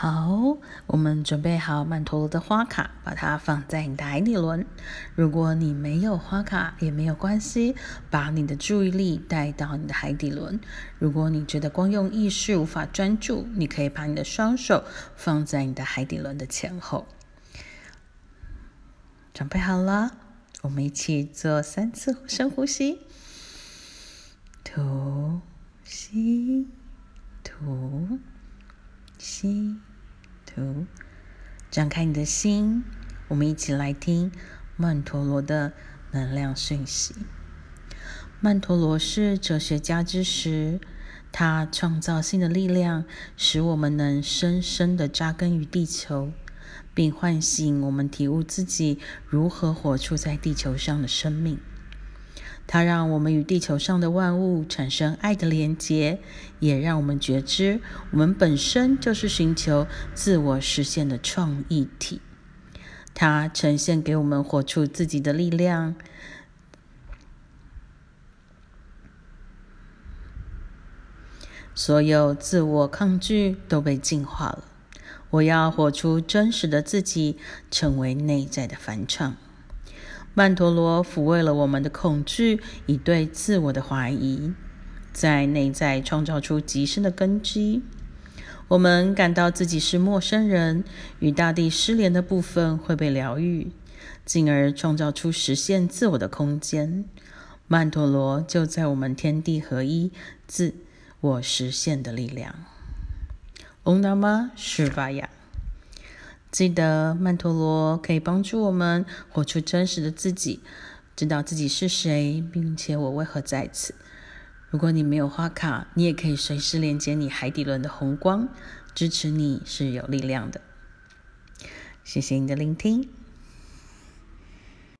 好，我们准备好曼陀罗的花卡，把它放在你的海底轮。如果你没有花卡也没有关系，把你的注意力带到你的海底轮。如果你觉得光用意识无法专注，你可以把你的双手放在你的海底轮的前后。准备好了，我们一起做三次深呼吸，吐吸，吐吸。图，展开你的心，我们一起来听曼陀罗的能量讯息。曼陀罗是哲学家之石，它创造性的力量使我们能深深的扎根于地球，并唤醒我们体悟自己如何活出在地球上的生命。它让我们与地球上的万物产生爱的连结，也让我们觉知我们本身就是寻求自我实现的创意体。它呈现给我们活出自己的力量，所有自我抗拒都被净化了。我要活出真实的自己，成为内在的反唱。曼陀罗抚慰了我们的恐惧与对自我的怀疑，在内在创造出极深的根基。我们感到自己是陌生人，与大地失联的部分会被疗愈，进而创造出实现自我的空间。曼陀罗就在我们天地合一、自我实现的力量。Om Namah Shivaya。记得曼陀罗可以帮助我们活出真实的自己，知道自己是谁，并且我为何在此。如果你没有花卡，你也可以随时连接你海底轮的红光，支持你是有力量的。谢谢你的聆听。